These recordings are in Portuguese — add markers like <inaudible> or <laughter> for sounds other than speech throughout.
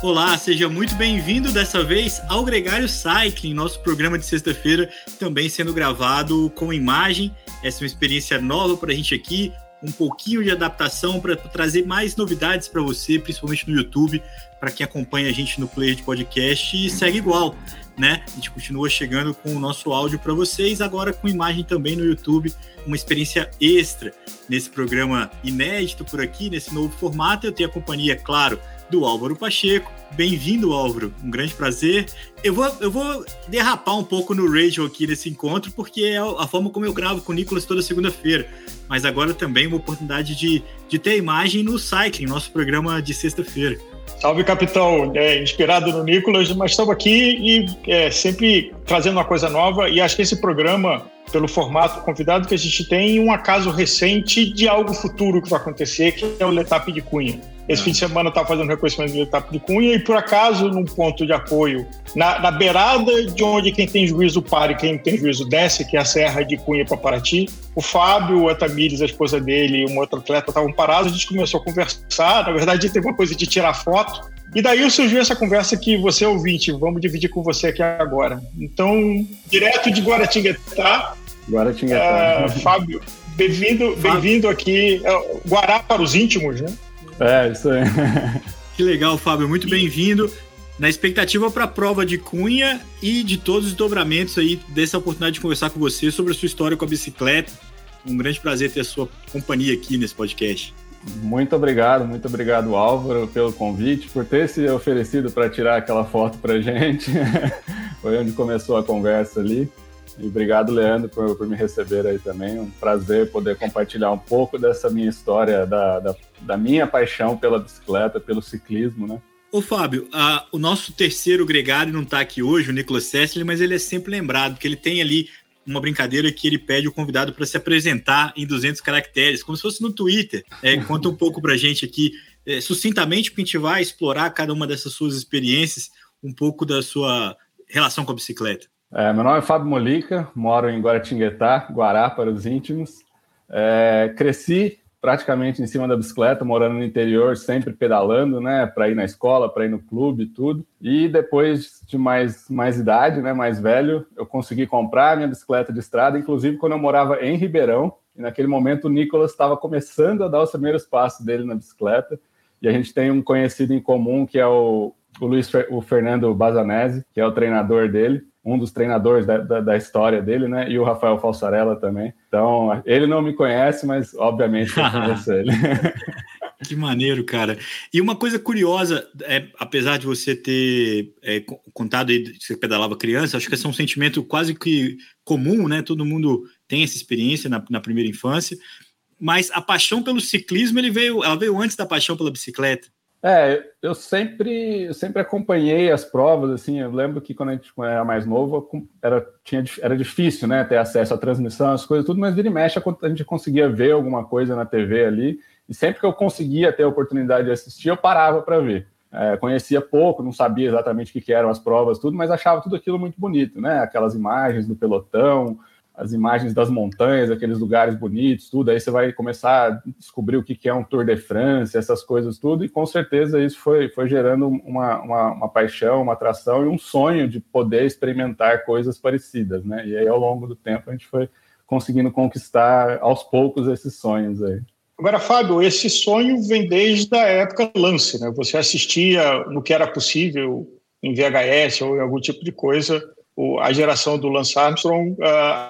Olá, seja muito bem-vindo dessa vez ao Gregário Cycling, nosso programa de sexta-feira, também sendo gravado com imagem. Essa é uma experiência nova para a gente aqui, um pouquinho de adaptação para trazer mais novidades para você, principalmente no YouTube, para quem acompanha a gente no player de podcast e segue igual, né? A gente continua chegando com o nosso áudio para vocês, agora com imagem também no YouTube, uma experiência extra nesse programa inédito por aqui, nesse novo formato. Eu tenho a companhia, claro, do Álvaro Pacheco. Bem-vindo, Álvaro. Um grande prazer. Eu vou, eu vou derrapar um pouco no radio aqui nesse encontro, porque é a forma como eu gravo com o Nicolas toda segunda-feira. Mas agora também uma oportunidade de, de ter imagem no Cycling, nosso programa de sexta-feira. Salve, capitão. É, inspirado no Nicolas, mas estamos aqui e é, sempre trazendo uma coisa nova. E acho que esse programa pelo formato convidado que a gente tem um acaso recente de algo futuro que vai acontecer, que é o Letap de Cunha. Esse ah. fim de semana estava fazendo reconhecimento do Letap de Cunha e, por acaso, num ponto de apoio, na, na beirada de onde quem tem juízo para e quem tem juízo desce, que é a Serra de Cunha para Paraty, o Fábio, o Atamires, a esposa dele e um outro atleta estavam parados, a gente começou a conversar. Na verdade, teve uma coisa de tirar foto. E daí surgiu essa conversa que você, ouvinte, vamos dividir com você aqui agora. Então, direto de Guaratinguetá, Guaratinguetá. Uh, Fábio, bem-vindo bem aqui. Uh, Guará para os íntimos, né? É, isso aí. <laughs> que legal, Fábio. Muito bem-vindo. Na expectativa para a prova de Cunha e de todos os dobramentos aí, dessa oportunidade de conversar com você sobre a sua história com a bicicleta. Um grande prazer ter a sua companhia aqui nesse podcast. Muito obrigado, muito obrigado, Álvaro, pelo convite, por ter se oferecido para tirar aquela foto para gente. <laughs> Foi onde começou a conversa ali. E obrigado, Leandro, por, por, me receber aí também. Um prazer poder compartilhar um pouco dessa minha história, da, da, da minha paixão pela bicicleta, pelo ciclismo, né? Ô Fábio, o nosso terceiro gregário não está aqui hoje, o Nicolas Sessler, mas ele é sempre lembrado, porque ele tem ali uma brincadeira que ele pede o convidado para se apresentar em 200 caracteres, como se fosse no Twitter. É, conta um pouco para a gente aqui, é, sucintamente, porque a gente vai explorar cada uma dessas suas experiências, um pouco da sua relação com a bicicleta. É, meu nome é Fábio Molica, moro em Guaratinguetá, Guará para os íntimos. É, cresci praticamente em cima da bicicleta, morando no interior, sempre pedalando, né, para ir na escola, para ir no clube, tudo. E depois de mais, mais idade, né, mais velho, eu consegui comprar minha bicicleta de estrada, inclusive quando eu morava em Ribeirão. E naquele momento o Nicolas estava começando a dar os primeiros passos dele na bicicleta. E a gente tem um conhecido em comum que é o, o Luiz o Fernando Bazanese, que é o treinador dele um dos treinadores da, da, da, história dele, né? E o Rafael Falsarella também. Então, ele não me conhece, mas obviamente eu conheço <laughs> ele. <laughs> Que maneiro, cara. E uma coisa curiosa, é, apesar de você ter é, contado aí que você pedalava criança, acho que esse é um sentimento quase que comum, né? Todo mundo tem essa experiência na, na primeira infância. Mas a paixão pelo ciclismo, ele veio, ela veio antes da paixão pela bicicleta. É, eu sempre, eu sempre acompanhei as provas, assim, eu lembro que quando a gente era mais novo, era, tinha, era difícil, né, ter acesso à transmissão, as coisas, tudo, mas vira e mexe a gente conseguia ver alguma coisa na TV ali, e sempre que eu conseguia ter a oportunidade de assistir, eu parava para ver. É, conhecia pouco, não sabia exatamente o que, que eram as provas, tudo, mas achava tudo aquilo muito bonito, né, aquelas imagens do pelotão, as imagens das montanhas, aqueles lugares bonitos, tudo. Aí você vai começar a descobrir o que é um Tour de France, essas coisas tudo. E com certeza isso foi, foi gerando uma, uma, uma, paixão, uma atração e um sonho de poder experimentar coisas parecidas, né? E aí ao longo do tempo a gente foi conseguindo conquistar aos poucos esses sonhos aí. Agora, Fábio, esse sonho vem desde a época lance, né? Você assistia no que era possível em VHS ou em algum tipo de coisa a geração do Lance Armstrong, uh,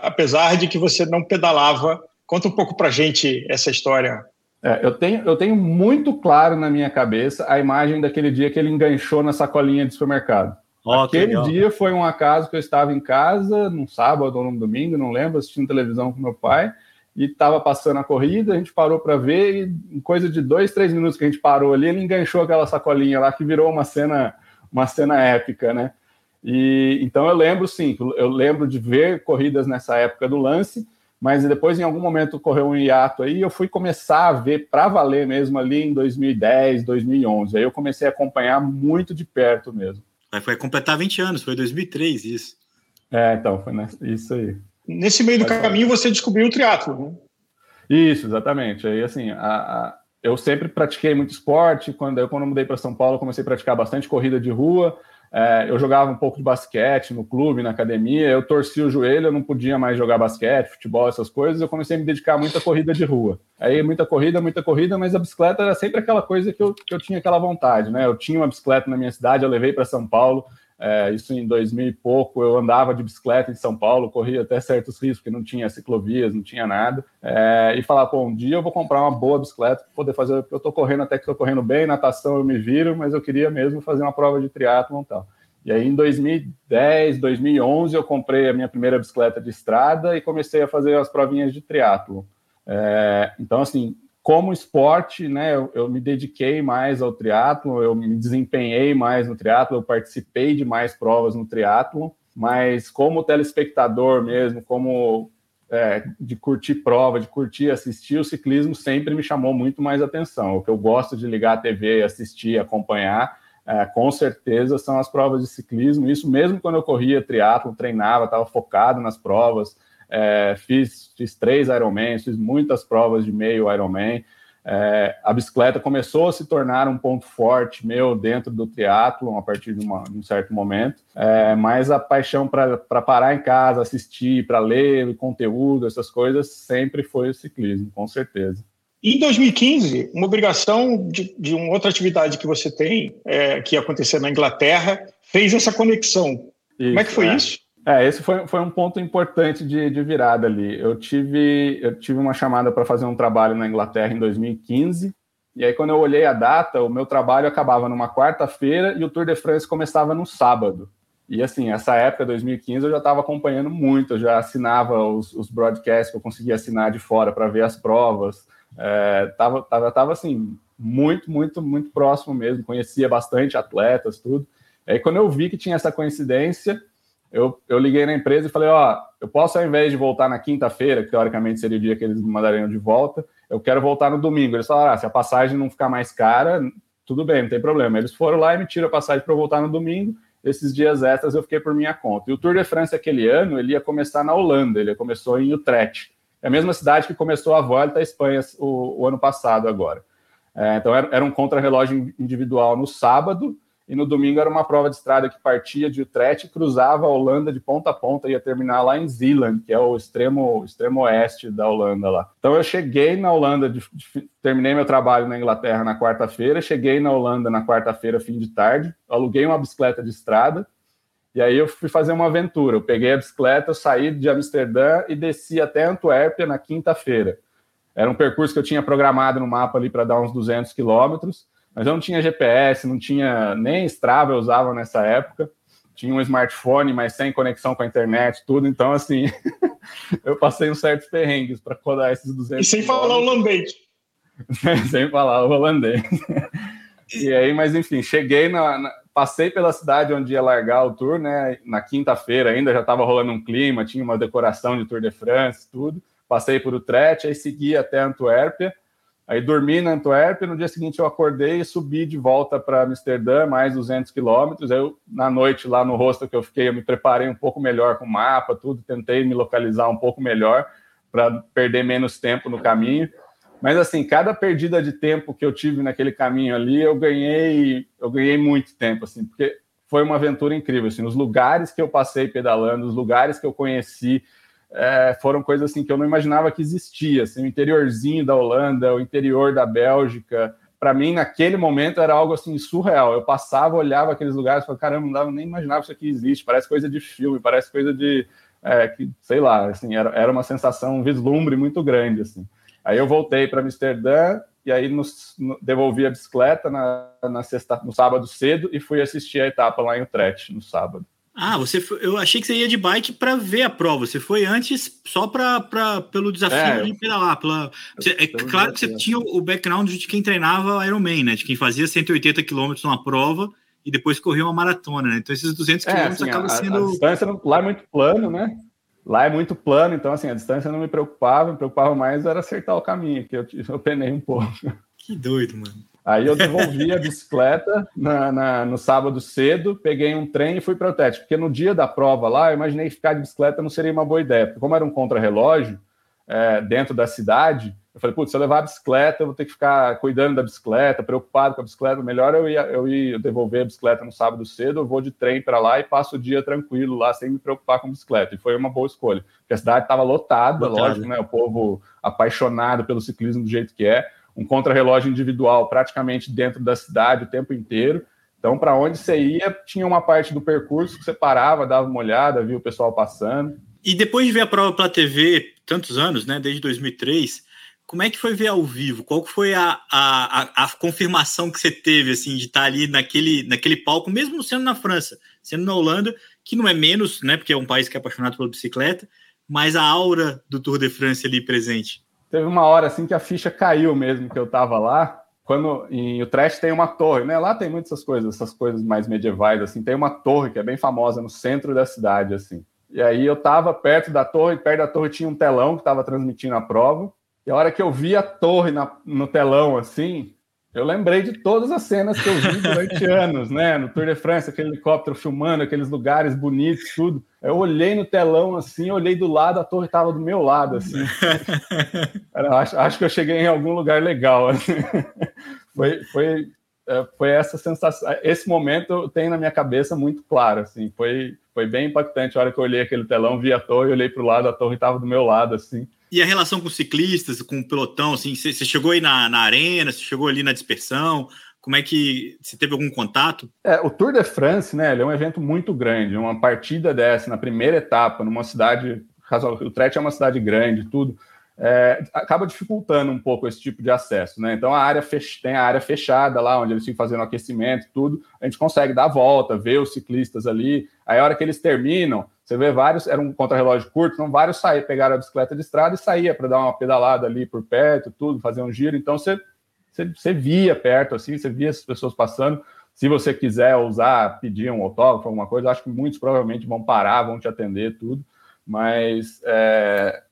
apesar de que você não pedalava. Conta um pouco para gente essa história. É, eu, tenho, eu tenho muito claro na minha cabeça a imagem daquele dia que ele enganchou na sacolinha de supermercado. Oh, Aquele dia foi um acaso que eu estava em casa, num sábado ou num domingo, não lembro, assistindo televisão com meu pai, e estava passando a corrida, a gente parou para ver, e em coisa de dois, três minutos que a gente parou ali, ele enganchou aquela sacolinha lá, que virou uma cena, uma cena épica, né? E então eu lembro sim, eu lembro de ver corridas nessa época do lance, mas depois em algum momento ocorreu um hiato aí, eu fui começar a ver para valer mesmo ali em 2010, 2011. Aí eu comecei a acompanhar muito de perto mesmo. Aí foi completar 20 anos, foi 2003 isso. É, então, foi isso aí. Nesse meio do caminho você descobriu o triatlo, né? Isso, exatamente. Aí assim, a, a eu sempre pratiquei muito esporte. Quando eu, quando eu mudei para São Paulo, comecei a praticar bastante corrida de rua. É, eu jogava um pouco de basquete no clube, na academia. Eu torci o joelho, eu não podia mais jogar basquete, futebol, essas coisas. Eu comecei a me dedicar muito à corrida de rua. Aí, muita corrida, muita corrida, mas a bicicleta era sempre aquela coisa que eu, que eu tinha aquela vontade, né? Eu tinha uma bicicleta na minha cidade, eu levei para São Paulo. É, isso em 2000 e pouco, eu andava de bicicleta em São Paulo, corria até certos riscos, porque não tinha ciclovias, não tinha nada. É, e falar, pô, um dia eu vou comprar uma boa bicicleta para poder fazer. Eu estou correndo até que estou correndo bem, natação eu me viro, mas eu queria mesmo fazer uma prova de triatlon e tal. E aí, em 2010, 2011, eu comprei a minha primeira bicicleta de estrada e comecei a fazer as provinhas de triatlo. É, então, assim, como esporte, né, eu, eu, me dediquei mais ao triatlo, eu me desempenhei mais no triatlo, eu participei de mais provas no triatlo, mas como telespectador mesmo, como é, de curtir prova, de curtir assistir, o ciclismo sempre me chamou muito mais atenção. O que eu gosto de ligar a TV, assistir, acompanhar, é, com certeza são as provas de ciclismo. Isso mesmo quando eu corria triatlo, treinava, estava focado nas provas, é, fiz, fiz três Ironmans, fiz muitas provas de meio Ironman. É, a bicicleta começou a se tornar um ponto forte meu dentro do triatlo a partir de, uma, de um certo momento, é, mas a paixão para parar em casa, assistir, para ler conteúdo, essas coisas, sempre foi o ciclismo, com certeza. Em 2015, uma obrigação de, de uma outra atividade que você tem, é, que ia acontecer na Inglaterra, fez essa conexão. Isso, Como é que foi é. isso? É, esse foi, foi um ponto importante de, de virada ali. Eu tive, eu tive uma chamada para fazer um trabalho na Inglaterra em 2015, e aí quando eu olhei a data, o meu trabalho acabava numa quarta-feira e o Tour de France começava no sábado. E assim, essa época, 2015, eu já estava acompanhando muito, eu já assinava os, os broadcasts que eu conseguia assinar de fora para ver as provas. É, tava, tava, tava assim, muito, muito, muito próximo mesmo, conhecia bastante atletas, tudo. Aí quando eu vi que tinha essa coincidência, eu, eu liguei na empresa e falei, ó, eu posso ao invés de voltar na quinta-feira, que teoricamente seria o dia que eles me mandariam de volta, eu quero voltar no domingo. Eles falaram, ah, se a passagem não ficar mais cara, tudo bem, não tem problema. Eles foram lá e me tiram a passagem para voltar no domingo. Esses dias extras eu fiquei por minha conta. E o Tour de France aquele ano, ele ia começar na Holanda, ele começou em Utrecht. É a mesma cidade que começou a Volta à Espanha o, o ano passado agora. É, então era, era um contrarrelógio individual no sábado, e no domingo era uma prova de estrada que partia de Utrecht cruzava a Holanda de ponta a ponta, ia terminar lá em Zeeland, que é o extremo, extremo oeste da Holanda lá. Então eu cheguei na Holanda, de, de, terminei meu trabalho na Inglaterra na quarta-feira, cheguei na Holanda na quarta-feira, fim de tarde, aluguei uma bicicleta de estrada, e aí eu fui fazer uma aventura. Eu peguei a bicicleta, saí de Amsterdã e desci até Antuérpia na quinta-feira. Era um percurso que eu tinha programado no mapa ali para dar uns 200 quilômetros mas eu não tinha GPS, não tinha nem Strava, eu usava nessa época. Tinha um smartphone, mas sem conexão com a internet, tudo. Então, assim, <laughs> eu passei uns certos perrengues para codar esses 200. E sem falar holandês. <laughs> sem falar o holandês. e aí, mas enfim, cheguei na, na, passei pela cidade onde ia largar o tour, né? Na quinta-feira ainda já estava rolando um clima, tinha uma decoração de Tour de France, tudo. Passei por Utrecht, aí segui até Antuérpia. Aí dormi na Antuérpia, no dia seguinte eu acordei e subi de volta para Amsterdã, mais 200 quilômetros. Eu, na noite, lá no hostel que eu fiquei, eu me preparei um pouco melhor com o mapa, tudo, tentei me localizar um pouco melhor para perder menos tempo no caminho. Mas assim, cada perdida de tempo que eu tive naquele caminho ali, eu ganhei, eu ganhei muito tempo, assim, porque foi uma aventura incrível, assim, os lugares que eu passei pedalando, os lugares que eu conheci, é, foram coisas assim que eu não imaginava que existia. Assim, o interiorzinho da Holanda, o interior da Bélgica, para mim naquele momento era algo assim surreal. Eu passava, olhava aqueles lugares, falava, caramba, não dava nem imaginava isso aqui existe. Parece coisa de filme, parece coisa de é, que sei lá, assim era, era uma sensação, um vislumbre muito grande assim. Aí eu voltei para Amsterdã e aí nos, no, devolvi a bicicleta na, na sexta, no sábado cedo e fui assistir a etapa lá em Utrecht no sábado. Ah, você foi, eu achei que você ia de bike para ver a prova. Você foi antes só para pelo desafio é, de pedalar. Pela, você, é claro que você tinha o background de quem treinava Ironman, né? De quem fazia 180 quilômetros numa prova e depois corria uma maratona, né? Então esses 200 é, quilômetros assim, acabam sendo. A distância não, lá é muito plano, né? Lá é muito plano, então assim, a distância não me preocupava, me preocupava mais era acertar o caminho, que eu, <laughs> eu penei um pouco. Que doido, mano. Aí eu devolvi a bicicleta na, na, no sábado cedo, peguei um trem e fui para o teste, porque no dia da prova lá, eu imaginei que ficar de bicicleta não seria uma boa ideia, porque como era um contrarrelógio é, dentro da cidade, Eu falei, putz, se eu levar a bicicleta, eu vou ter que ficar cuidando da bicicleta, preocupado com a bicicleta. Melhor eu ir, eu ir devolver a bicicleta no sábado cedo, eu vou de trem para lá e passo o dia tranquilo lá, sem me preocupar com a bicicleta. E foi uma boa escolha, porque a cidade estava lotada, lógico, né? O povo apaixonado pelo ciclismo do jeito que é. Um contrarrelógio individual praticamente dentro da cidade o tempo inteiro. Então, para onde você ia, tinha uma parte do percurso que você parava, dava uma olhada, via o pessoal passando. E depois de ver a prova pela TV, tantos anos, né, desde 2003, como é que foi ver ao vivo? Qual foi a, a, a, confirmação que você teve, assim, de estar ali naquele, naquele palco, mesmo sendo na França, sendo na Holanda, que não é menos, né, porque é um país que é apaixonado pela bicicleta, mas a aura do Tour de France ali presente? Teve uma hora, assim, que a ficha caiu mesmo, que eu estava lá, quando em Utrecht tem uma torre, né? Lá tem muitas essas coisas, essas coisas mais medievais, assim. Tem uma torre que é bem famosa no centro da cidade, assim. E aí eu estava perto da torre, perto da torre tinha um telão que estava transmitindo a prova. E a hora que eu vi a torre na, no telão, assim, eu lembrei de todas as cenas que eu vi durante <laughs> anos, né? No Tour de France, aquele helicóptero filmando, aqueles lugares bonitos, tudo. Eu olhei no telão assim, olhei do lado, a torre estava do meu lado, assim. <laughs> acho, acho, que eu cheguei em algum lugar legal. Assim. <laughs> foi, foi, é, foi essa sensação. Esse momento eu tenho na minha cabeça muito claro, assim. Foi, foi bem impactante a hora que eu olhei aquele telão, vi a torre, olhei para o lado, a torre estava do meu lado, assim. E a relação com ciclistas, com o pelotão, assim, você chegou aí na, na arena, você chegou ali na dispersão, como é que você teve algum contato? É, o Tour de France, né, ele é um evento muito grande, uma partida dessa na primeira etapa, numa cidade, o Utrecht é uma cidade grande, tudo, é, acaba dificultando um pouco esse tipo de acesso, né? Então a área fech... tem a área fechada lá, onde eles ficam fazendo aquecimento, tudo, a gente consegue dar a volta, ver os ciclistas ali, aí a hora que eles terminam, você vê vários, era um contra-relógio curto, então vários saíam, pegaram a bicicleta de estrada e saía para dar uma pedalada ali por perto, tudo, fazer um giro. Então você, você, você, via perto, assim, você via as pessoas passando. Se você quiser usar, pedir um autógrafo, alguma coisa, acho que muitos provavelmente vão parar, vão te atender, tudo. Mas é,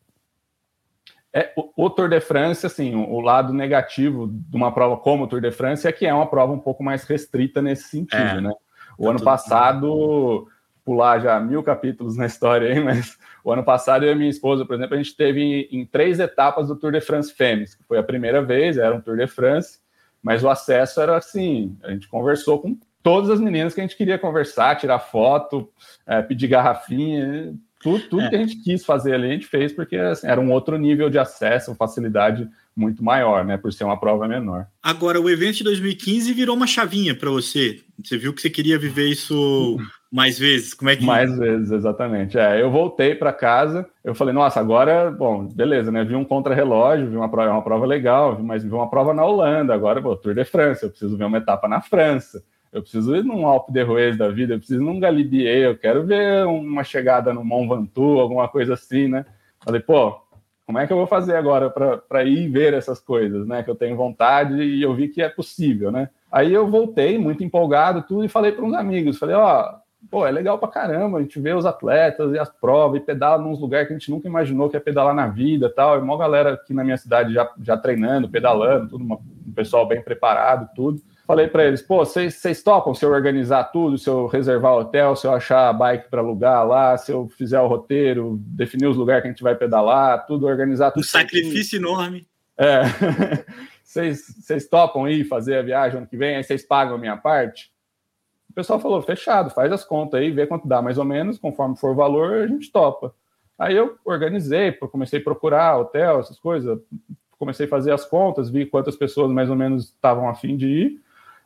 é, o, Tour de France, assim, o, o, lado negativo de uma prova como o Tour de France é que é uma prova um pouco mais restrita nesse sentido, é, né? O tá ano passado pular já mil capítulos na história aí, mas o ano passado eu e minha esposa, por exemplo, a gente teve em, em três etapas do Tour de France Femmes, que foi a primeira vez, era um Tour de France, mas o acesso era assim, a gente conversou com todas as meninas que a gente queria conversar, tirar foto, é, pedir garrafinha, tudo, tudo é. que a gente quis fazer ali, a gente fez, porque assim, era um outro nível de acesso, facilidade muito maior, né, por ser uma prova menor. Agora, o evento de 2015 virou uma chavinha para você. Você viu que você queria viver isso mais vezes? Como é que mais vezes, exatamente. É, eu voltei para casa, eu falei, nossa, agora, bom, beleza, né? Vi um contra-relógio, vi uma prova, uma prova legal, mas vi uma prova na Holanda, agora, pô, Tour de France, eu preciso ver uma etapa na França. Eu preciso ir num Alpe d'Huez da vida, eu preciso ir num Galibier, eu quero ver uma chegada no Mont Ventoux, alguma coisa assim, né? Falei, pô, como é que eu vou fazer agora para ir ver essas coisas, né? Que eu tenho vontade e eu vi que é possível, né? Aí eu voltei muito empolgado, tudo, e falei para uns amigos, falei, ó, pô, é legal pra caramba, a gente vê os atletas e as provas e pedala nos lugares que a gente nunca imaginou que ia pedalar na vida tal. E uma galera aqui na minha cidade já, já treinando, pedalando, tudo, uma, um pessoal bem preparado, tudo. Falei para eles, pô, vocês topam se eu organizar tudo, se eu reservar o hotel, se eu achar a bike para alugar lá, se eu fizer o roteiro, definir os lugares que a gente vai pedalar, tudo, organizar tudo. Um sacrifício enorme. É. <laughs> Vocês topam ir fazer a viagem ano que vem, aí vocês pagam a minha parte? Pessoal falou, fechado, faz as contas aí, vê quanto dá mais ou menos, conforme for o valor, a gente topa. Aí eu organizei, comecei a procurar hotel, essas coisas, comecei a fazer as contas, vi quantas pessoas mais ou menos estavam afim de ir,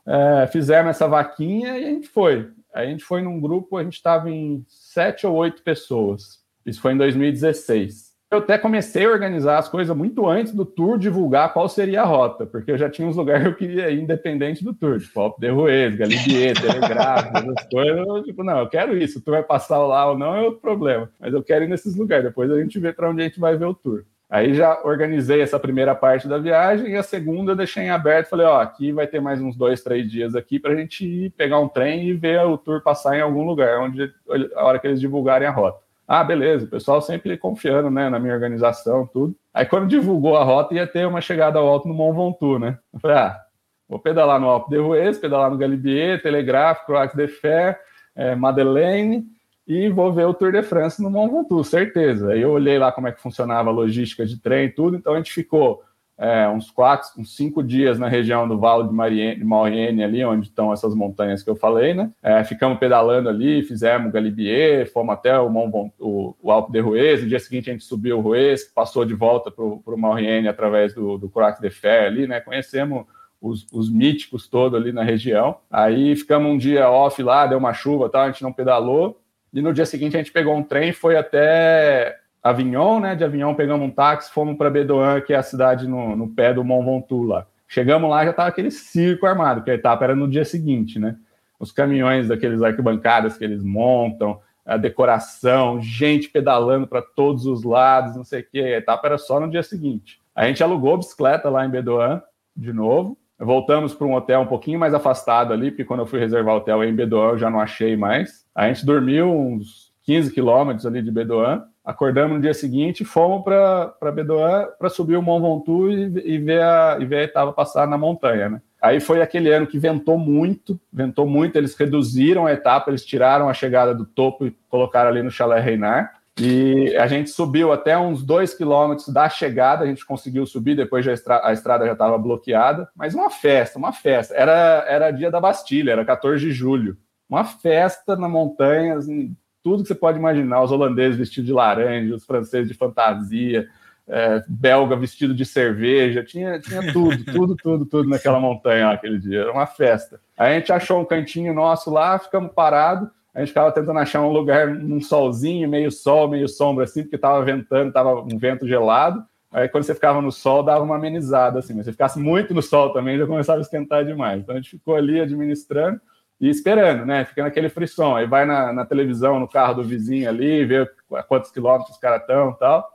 é, fizemos essa vaquinha e a gente foi. A gente foi num grupo, a gente estava em sete ou oito pessoas. Isso foi em 2016. Eu até comecei a organizar as coisas muito antes do tour divulgar qual seria a rota, porque eu já tinha uns lugares <laughs> que eu queria ir independente do tour, tipo Alpe de Ruiz, Galibier, Telegráfico, <laughs> essas coisas. Eu, tipo, não, eu quero isso. Tour vai passar lá ou não é outro problema, mas eu quero ir nesses lugares. Depois a gente vê para onde a gente vai ver o tour. Aí já organizei essa primeira parte da viagem e a segunda deixei em aberto. Falei, ó, aqui vai ter mais uns dois, três dias aqui para a gente ir pegar um trem e ver o tour passar em algum lugar, onde a hora que eles divulgarem a rota. Ah, beleza, o pessoal sempre confiando, né, na minha organização, tudo. Aí quando divulgou a rota, ia ter uma chegada ao alto no Mont Ventoux, né? Eu falei, ah, vou pedalar no Alpe de Ruez, pedalar no Galibier, Telegráfico, Croix de Fer, é, Madeleine, e vou ver o Tour de France no Mont Ventoux, certeza. Aí eu olhei lá como é que funcionava a logística de trem e tudo, então a gente ficou é, uns quatro, uns cinco dias na região do Vale de, Mariene, ali onde estão essas montanhas que eu falei, né? É, ficamos pedalando ali, fizemos Galibier, fomos até o, Mont, o, o Alpe de Ruiz, no dia seguinte a gente subiu o Ruiz, passou de volta para o Mariene através do, do Croix de Fer ali, né? Conhecemos os, os, míticos todos ali na região. Aí ficamos um dia off lá, deu uma chuva, tal, a gente não pedalou. E no dia seguinte a gente pegou um trem, foi até Avignon, né? De Avignon pegamos um táxi, fomos para Bedouin, que é a cidade no, no pé do Mont Ventoux lá. Chegamos lá, já estava aquele circo armado, que a etapa era no dia seguinte, né? Os caminhões daqueles arquibancadas que eles montam, a decoração, gente pedalando para todos os lados, não sei o quê. A etapa era só no dia seguinte. A gente alugou bicicleta lá em Bedouin, de novo. Voltamos para um hotel um pouquinho mais afastado ali, porque quando eu fui reservar o hotel em Bedouin eu já não achei mais. A gente dormiu uns 15 quilômetros ali de Bedouin acordamos no dia seguinte, fomos para Bedouin para subir o Mont Ventoux e, e, ver a, e ver a etapa passar na montanha, né? Aí foi aquele ano que ventou muito, ventou muito, eles reduziram a etapa, eles tiraram a chegada do topo e colocaram ali no Chalé Reinar. E a gente subiu até uns dois quilômetros da chegada, a gente conseguiu subir, depois a, estra a estrada já estava bloqueada. Mas uma festa, uma festa. Era, era dia da Bastilha, era 14 de julho. Uma festa na montanha, assim, tudo que você pode imaginar, os holandeses vestidos de laranja, os franceses de fantasia, é, belga vestido de cerveja, tinha, tinha tudo, <laughs> tudo, tudo, tudo naquela montanha lá, aquele dia, era uma festa. Aí a gente achou um cantinho nosso lá, ficamos parados, a gente ficava tentando achar um lugar, um solzinho, meio sol, meio sombra, assim, porque estava ventando, estava um vento gelado, Aí quando você ficava no sol, dava uma amenizada, assim, mas se ficasse muito no sol também, já começava a esquentar demais. Então a gente ficou ali administrando, e esperando, né? Fica naquele frisson. Aí vai na, na, televisão, no carro do vizinho ali, vê quantos quilômetros os caras estão tal.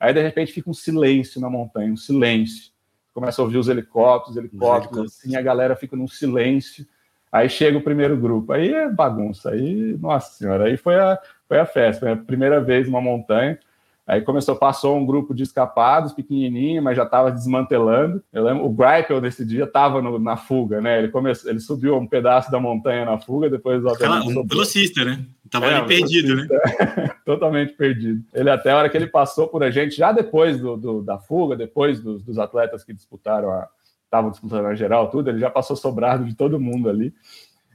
Aí, de repente, fica um silêncio na montanha, um silêncio. Começa a ouvir os helicópteros, helicópteros, assim, a galera fica num silêncio. Aí chega o primeiro grupo. Aí é bagunça. Aí, nossa senhora, aí foi a, foi a festa. Foi a primeira vez uma montanha. Aí começou, passou um grupo de escapados, pequenininho, mas já estava desmantelando. Eu lembro, o Greipel nesse dia estava na fuga, né? Ele começou, ele subiu um pedaço da montanha na fuga, depois Aquela, um velocista, né? Tava é, ali perdido, né? <laughs> Totalmente perdido. Ele até a hora que ele passou por a gente, já depois do, do da fuga, depois dos, dos atletas que disputaram a estavam disputando a geral, tudo, ele já passou sobrado de todo mundo ali.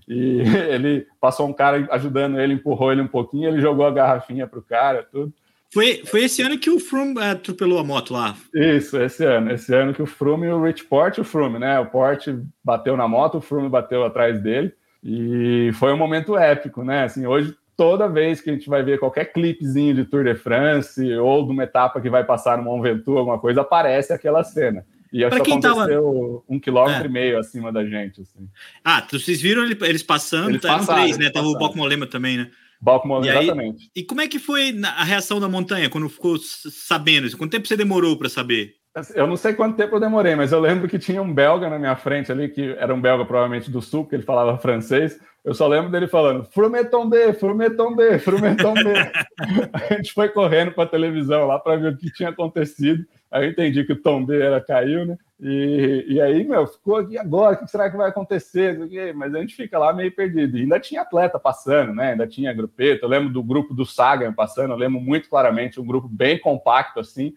E <laughs> ele passou um cara ajudando ele, empurrou ele um pouquinho, ele jogou a garrafinha pro cara, tudo. Foi, foi esse ano que o Froome eh, atropelou a moto lá. Isso, esse ano. Esse ano que o Froome e o Rich Port, o Froome, né? O Port bateu na moto, o Froome bateu atrás dele. E foi um momento épico, né? Assim, hoje, toda vez que a gente vai ver qualquer clipezinho de Tour de France ou de uma etapa que vai passar no Mont Ventoux, alguma coisa, aparece aquela cena. E isso aconteceu tava... um quilômetro é. e meio acima da gente. Assim. Ah, vocês viram eles passando? Eles tá, passaram, três, né? Tava o Boc Molema também, né? Balcomon, exatamente. E como é que foi a reação da montanha quando ficou sabendo? Quanto tempo você demorou para saber? Eu não sei quanto tempo eu demorei, mas eu lembro que tinha um belga na minha frente ali, que era um belga provavelmente do sul, que ele falava francês. Eu só lembro dele falando Frumeton B, Frumeton B, Frumeton B. <laughs> a gente foi correndo para a televisão lá para ver o que tinha acontecido. Aí eu entendi que o Tom B era caiu, né? E, e aí, meu, ficou e agora? O que será que vai acontecer? Mas a gente fica lá meio perdido. E ainda tinha atleta passando, né? Ainda tinha grupeta. Eu lembro do grupo do Sagan passando, eu lembro muito claramente, um grupo bem compacto, assim,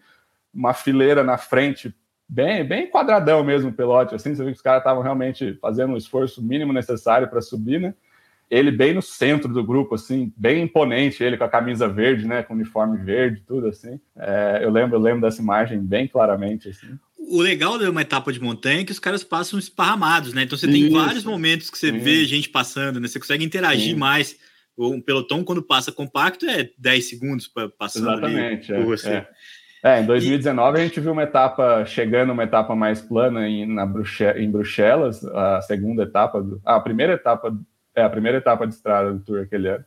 uma fileira na frente, bem, bem quadradão mesmo, o pelote, assim. Você viu que os caras estavam realmente fazendo o esforço mínimo necessário para subir, né? Ele bem no centro do grupo, assim, bem imponente, ele com a camisa verde, né? Com o uniforme verde, tudo assim. É, eu lembro, eu lembro dessa imagem bem claramente, assim o legal de uma etapa de montanha é que os caras passam esparramados, né? Então você tem Isso. vários momentos que você Sim. vê gente passando, né? Você consegue interagir Sim. mais. Um pelotão, quando passa compacto, é 10 segundos para passar Exatamente, ali é, você. É. É, em 2019 e... a gente viu uma etapa chegando, uma etapa mais plana em, na Bruxelas, em Bruxelas, a segunda etapa, do, a primeira etapa, é a primeira etapa de estrada do Tour aquele ano.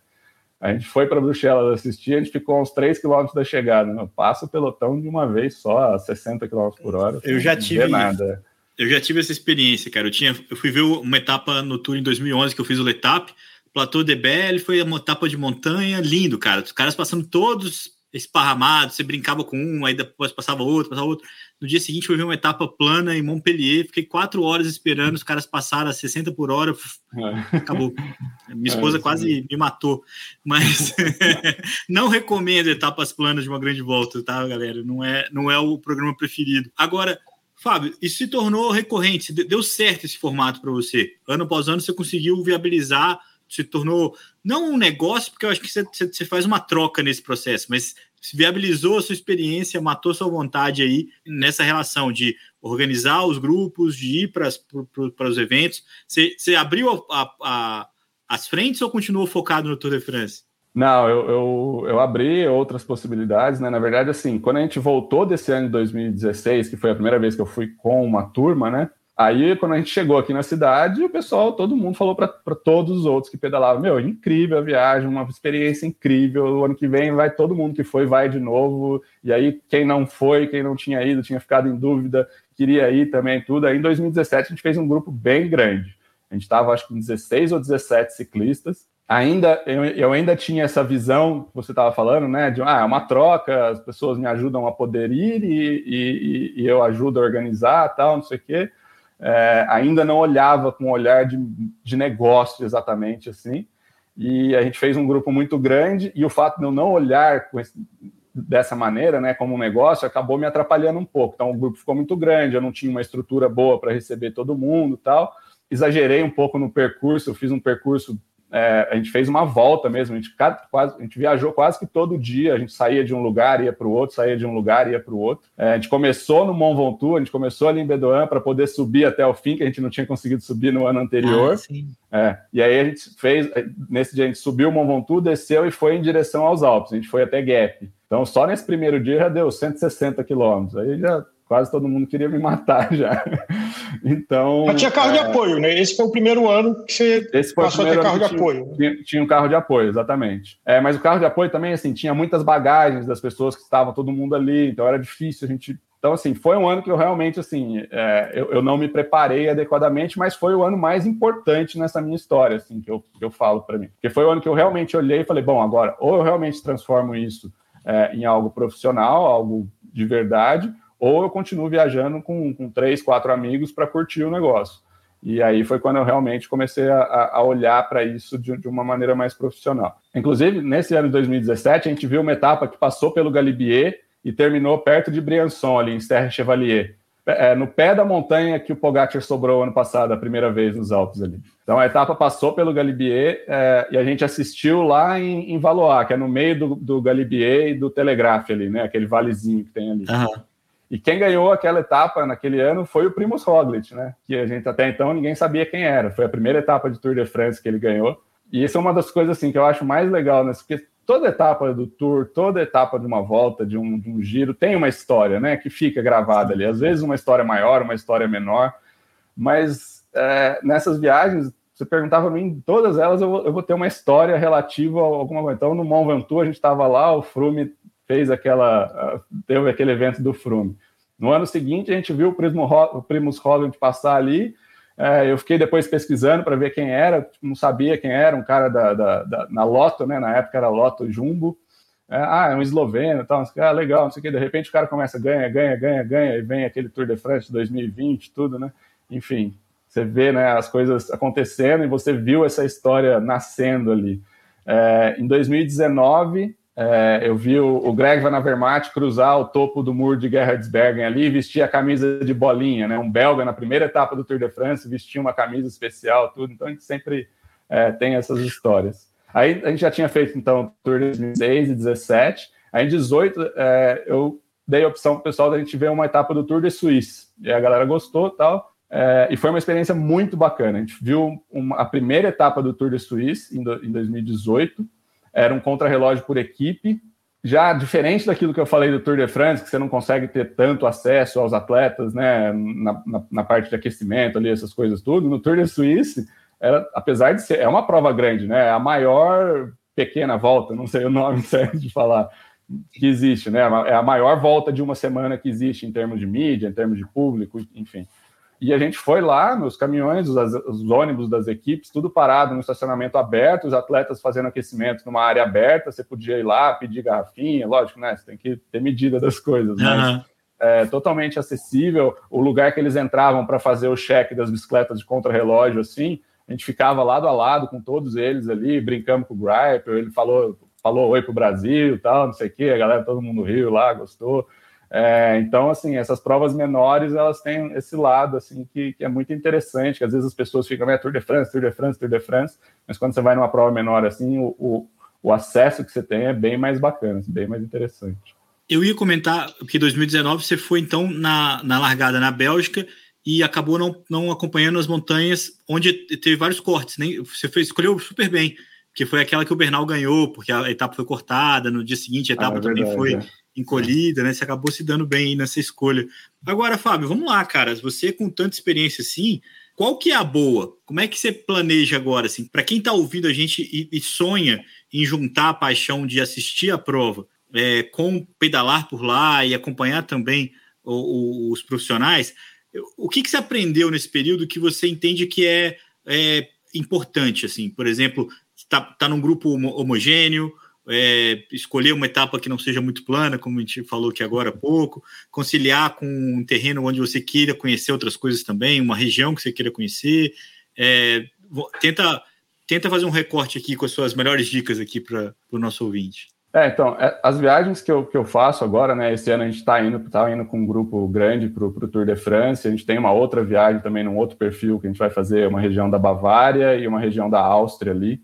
A gente foi para Bruxelas assistir, a gente ficou uns 3 km da chegada. Né? Passa o pelotão de uma vez só, a 60 km por hora. Eu já tive nada. Eu já tive essa experiência, cara. Eu, tinha, eu fui ver uma etapa no Tour em 2011 que eu fiz o Letap. Plateau de Belle foi uma etapa de montanha lindo, cara. Os caras passando todos esparramado, você brincava com um, aí depois passava outro, passava outro. No dia seguinte, foi ver uma etapa plana em Montpellier, fiquei quatro horas esperando, os caras passaram a 60 por hora, é. acabou. Minha <laughs> esposa é, quase me matou, mas <laughs> não recomendo etapas planas de uma grande volta, tá, galera? Não é, não é o programa preferido. Agora, Fábio, isso se tornou recorrente, deu certo esse formato para você. Ano após ano você conseguiu viabilizar, se tornou não um negócio, porque eu acho que você, você faz uma troca nesse processo, mas viabilizou a sua experiência, matou sua vontade aí nessa relação de organizar os grupos, de ir para, para os eventos. Você, você abriu a, a, as frentes ou continuou focado no Tour de France? Não, eu, eu, eu, abri outras possibilidades, né? Na verdade, assim, quando a gente voltou desse ano de 2016, que foi a primeira vez que eu fui com uma turma, né? Aí, quando a gente chegou aqui na cidade, o pessoal, todo mundo falou para todos os outros que pedalavam: Meu, incrível a viagem, uma experiência incrível. O ano que vem vai todo mundo que foi, vai de novo. E aí, quem não foi, quem não tinha ido, tinha ficado em dúvida, queria ir também, tudo. Aí, em 2017, a gente fez um grupo bem grande. A gente estava, acho que, com 16 ou 17 ciclistas ainda eu, eu, ainda tinha essa visão que você estava falando, né? De ah, é uma troca, as pessoas me ajudam a poder ir e, e, e eu ajudo a organizar, tal, não sei o quê. É, ainda não olhava com um olhar de, de negócio exatamente assim. E a gente fez um grupo muito grande e o fato de eu não olhar esse, dessa maneira, né, como um negócio, acabou me atrapalhando um pouco. Então o grupo ficou muito grande, eu não tinha uma estrutura boa para receber todo mundo, tal. Exagerei um pouco no percurso, eu fiz um percurso é, a gente fez uma volta mesmo, a gente, quase, a gente viajou quase que todo dia, a gente saía de um lugar, ia para o outro, saía de um lugar, ia para o outro. É, a gente começou no Mont Ventoux, a gente começou ali em Bedouin para poder subir até o fim, que a gente não tinha conseguido subir no ano anterior. Ah, é, e aí a gente fez, nesse dia a gente subiu o Mont Ventoux, desceu e foi em direção aos Alpes, a gente foi até Gap. Então só nesse primeiro dia já deu 160 quilômetros, aí já quase todo mundo queria me matar <laughs> já. Então. Mas tinha carro é... de apoio, né? Esse foi o primeiro ano que você Esse foi passou a ter carro de apoio. Tinha, tinha, um carro de apoio, exatamente. É, mas o carro de apoio também, assim, tinha muitas bagagens das pessoas que estavam, todo mundo ali, então era difícil a gente. Então, assim, foi um ano que eu realmente, assim, é, eu, eu, não me preparei adequadamente, mas foi o ano mais importante nessa minha história, assim, que eu, que eu falo para mim. Porque foi o ano que eu realmente olhei e falei, bom, agora, ou eu realmente transformo isso é, em algo profissional, algo de verdade, ou eu continuo viajando com, com três, quatro amigos para curtir o negócio. E aí foi quando eu realmente comecei a, a olhar para isso de, de, uma maneira mais profissional. Inclusive, nesse ano de 2017, a gente viu uma etapa que passou pelo Galibier e terminou perto de Briançon, ali em Serra Chevalier. É, no pé da montanha que o Pogacar sobrou ano passado, a primeira vez nos Alpes ali. Então a etapa passou pelo Galibier é, e a gente assistiu lá em, em Valois, que é no meio do, do Galibier e do Telegraphe ali, né? Aquele valezinho que tem ali. Uhum. E quem ganhou aquela etapa naquele ano foi o Primus Roglic, né? Que a gente até então ninguém sabia quem era. Foi a primeira etapa de Tour de France que ele ganhou. E isso é uma das coisas assim que eu acho mais legal, né? Porque toda etapa do Tour, toda etapa de uma volta, de um, de um giro, tem uma história, né? Que fica gravada ali. Às vezes uma história maior, uma história menor. Mas é, nessas viagens, você perguntava a mim, todas elas eu vou, eu vou, ter uma história relativa a alguma coisa. Então, no Mont Ventoux, a gente estava lá, o Frume fez aquela, teve aquele evento do Frume. No ano seguinte, a gente viu o, Prismo, o Primus Holland passar ali. É, eu fiquei depois pesquisando para ver quem era, não sabia quem era, um cara da, da, da, na Loto, né? Na época era Loto Jumbo. É, ah, é um esloveno, tal, ah, legal, não sei o que. De repente o cara começa, ganha, ganha, ganha, ganha, e vem aquele Tour de France 2020, tudo, né? Enfim, você vê né, as coisas acontecendo e você viu essa história nascendo ali. É, em 2019, é, eu vi o, o Greg Van Avermaet cruzar o topo do muro de Gerhardsbergen ali e vestir a camisa de bolinha, né? Um belga na primeira etapa do Tour de France vestia uma camisa especial, tudo. Então a gente sempre é, tem essas histórias. Aí a gente já tinha feito então o Tour de 2016 e 17. Aí em 18 é, eu dei a opção para o pessoal da gente ver uma etapa do Tour de Suíça. E a galera gostou tal. É, e foi uma experiência muito bacana. A gente viu uma, a primeira etapa do Tour de Suíça em, do, em 2018 era um contrarrelógio por equipe, já diferente daquilo que eu falei do Tour de France, que você não consegue ter tanto acesso aos atletas, né, na, na, na parte de aquecimento ali, essas coisas tudo, no Tour de Suíça, era, apesar de ser, é uma prova grande, né, é a maior pequena volta, não sei o nome <laughs> certo de falar, que existe, né, é a maior volta de uma semana que existe em termos de mídia, em termos de público, enfim. E a gente foi lá, nos caminhões, os, os, ônibus das equipes, tudo parado no estacionamento aberto, os atletas fazendo aquecimento numa área aberta, você podia ir lá, pedir garrafinha, lógico, né? Você tem que ter medida das coisas, mas uhum. é, totalmente acessível. O lugar que eles entravam para fazer o cheque das bicicletas de contrarrelógio, assim, a gente ficava lado a lado com todos eles ali, brincamos com o Gripe, ele falou, falou oi pro Brasil tal, não sei o quê, a galera, todo mundo riu lá, gostou. É, então, assim, essas provas menores, elas têm esse lado, assim, que, que, é muito interessante, que às vezes as pessoas ficam, é Tour de France, Tour de France, Tour de France, mas quando você vai numa prova menor, assim, o, o, o acesso que você tem é bem mais bacana, assim, bem mais interessante. Eu ia comentar que 2019 você foi, então, na, na largada na Bélgica e acabou não, não acompanhando as montanhas, onde teve vários cortes, né? Você fez, escolheu super bem, que foi aquela que o Bernal ganhou, porque a etapa foi cortada, no dia seguinte a etapa ah, é também foi... É encolhida, né? Você acabou se dando bem nessa escolha. Agora, Fábio, vamos lá, cara. Você com tanta experiência assim, qual que é a boa? Como é que você planeja agora, assim? Para quem está ouvindo a gente e, e, sonha em juntar a paixão de assistir a prova é, com pedalar por lá e acompanhar também o, o, os profissionais, o que, que você aprendeu nesse período que você entende que é, é importante, assim? Por exemplo, está tá num grupo homogêneo, é, escolher uma etapa que não seja muito plana, como a gente falou aqui agora há pouco, conciliar com um terreno onde você queira conhecer outras coisas também, uma região que você queira conhecer. É, tenta, tenta fazer um recorte aqui com as suas melhores dicas aqui para o nosso ouvinte. É, então, é, as viagens que eu, que eu faço agora, né? Esse ano a gente está indo, tá indo com um grupo grande para o Tour de France. A gente tem uma outra viagem também num outro perfil que a gente vai fazer uma região da Bavária e uma região da Áustria ali.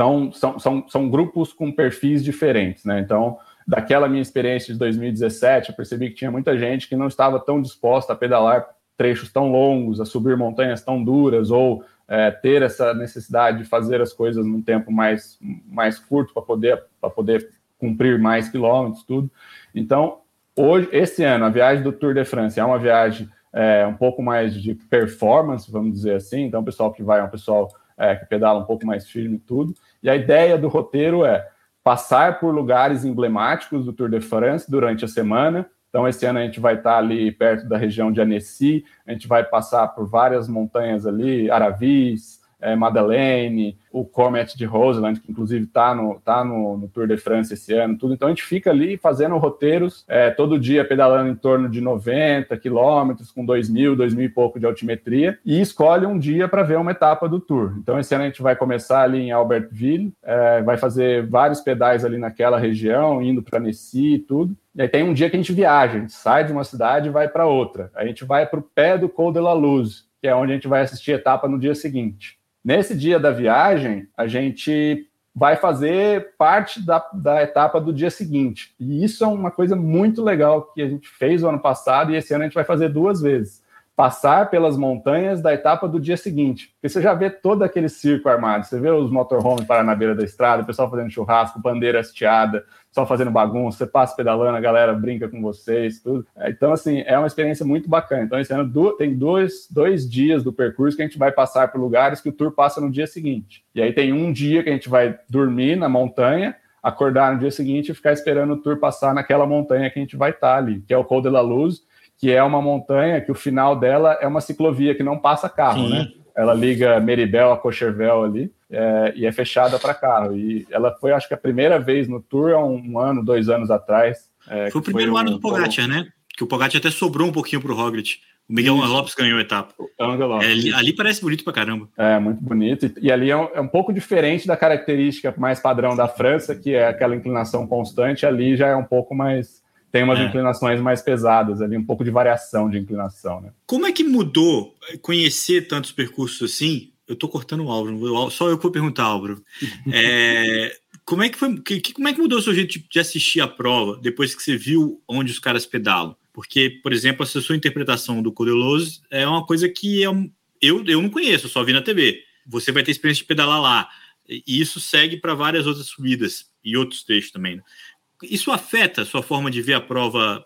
Então, são, são, são grupos com perfis diferentes, né? Então, daquela minha experiência de 2017, eu percebi que tinha muita gente que não estava tão disposta a pedalar trechos tão longos, a subir montanhas tão duras, ou é, ter essa necessidade de fazer as coisas num tempo mais, mais curto para poder, poder cumprir mais quilômetros, tudo. Então, hoje, esse ano, a viagem do Tour de France é uma viagem é, um pouco mais de performance, vamos dizer assim. Então, o pessoal que vai é um pessoal é, que pedala um pouco mais firme e tudo. E a ideia do roteiro é passar por lugares emblemáticos do Tour de France durante a semana. Então, esse ano a gente vai estar ali perto da região de Annecy, a gente vai passar por várias montanhas ali, Aravis, é, Madeleine, o Comet de Roseland, que inclusive está no, tá no, no, Tour de France esse ano, tudo. Então a gente fica ali fazendo roteiros é, todo dia, pedalando em torno de 90 quilômetros, com 2 mil, 2 mil e pouco de altimetria, e escolhe um dia para ver uma etapa do Tour. Então esse ano a gente vai começar ali em Albertville, é, vai fazer vários pedais ali naquela região, indo para Nessie e tudo. E aí tem um dia que a gente viaja, a gente sai de uma cidade e vai para outra. A gente vai para o pé do Col de la Luz, que é onde a gente vai assistir a etapa no dia seguinte. Nesse dia da viagem, a gente vai fazer parte da, da etapa do dia seguinte. E isso é uma coisa muito legal que a gente fez o ano passado e esse ano a gente vai fazer duas vezes passar pelas montanhas da etapa do dia seguinte. Porque você já vê todo aquele circo armado, você vê os motorhomes parar na beira da estrada, o pessoal fazendo churrasco, bandeira hasteada, só fazendo bagunça, você passa pedalando, a galera brinca com vocês, tudo. Então, assim, é uma experiência muito bacana. Então, esse ano tem dois, dois dias do percurso que a gente vai passar por lugares que o tour passa no dia seguinte. E aí tem um dia que a gente vai dormir na montanha, acordar no dia seguinte e ficar esperando o tour passar naquela montanha que a gente vai estar ali, que é o Col de la Luz, que é uma montanha que o final dela é uma ciclovia que não passa carro, Sim. né? Ela liga Meribel a Cochervel ali é, e é fechada para carro. E ela foi, acho que a primeira vez no Tour há um, um ano, dois anos atrás. É, foi o primeiro foi um, ano do Pogacar, né? Que o Pogacar até sobrou um pouquinho para o Roglic. O Miguel Isso. Lopes ganhou a etapa. É, ali, ali, parece bonito pra caramba. É, muito bonito. E, e ali é um, é um, pouco diferente da característica mais padrão da França, que é aquela inclinação constante. Ali já é um pouco mais tem umas é. inclinações mais pesadas ali, um pouco de variação de inclinação, né? Como é que mudou conhecer tantos percursos assim? Eu tô cortando o Álvaro, só eu que vou perguntar, Álvaro. <laughs> É, como é que foi? Que, como é que mudou o seu jeito de assistir a prova depois que você viu onde os caras pedalam? Porque, por exemplo, essa sua interpretação do Codeloso é uma coisa que eu, eu, eu não conheço, só vi na TV. Você vai ter experiência de pedalar lá. E isso segue para várias outras subidas e outros trechos também. Né? Isso afeta a sua forma de ver a prova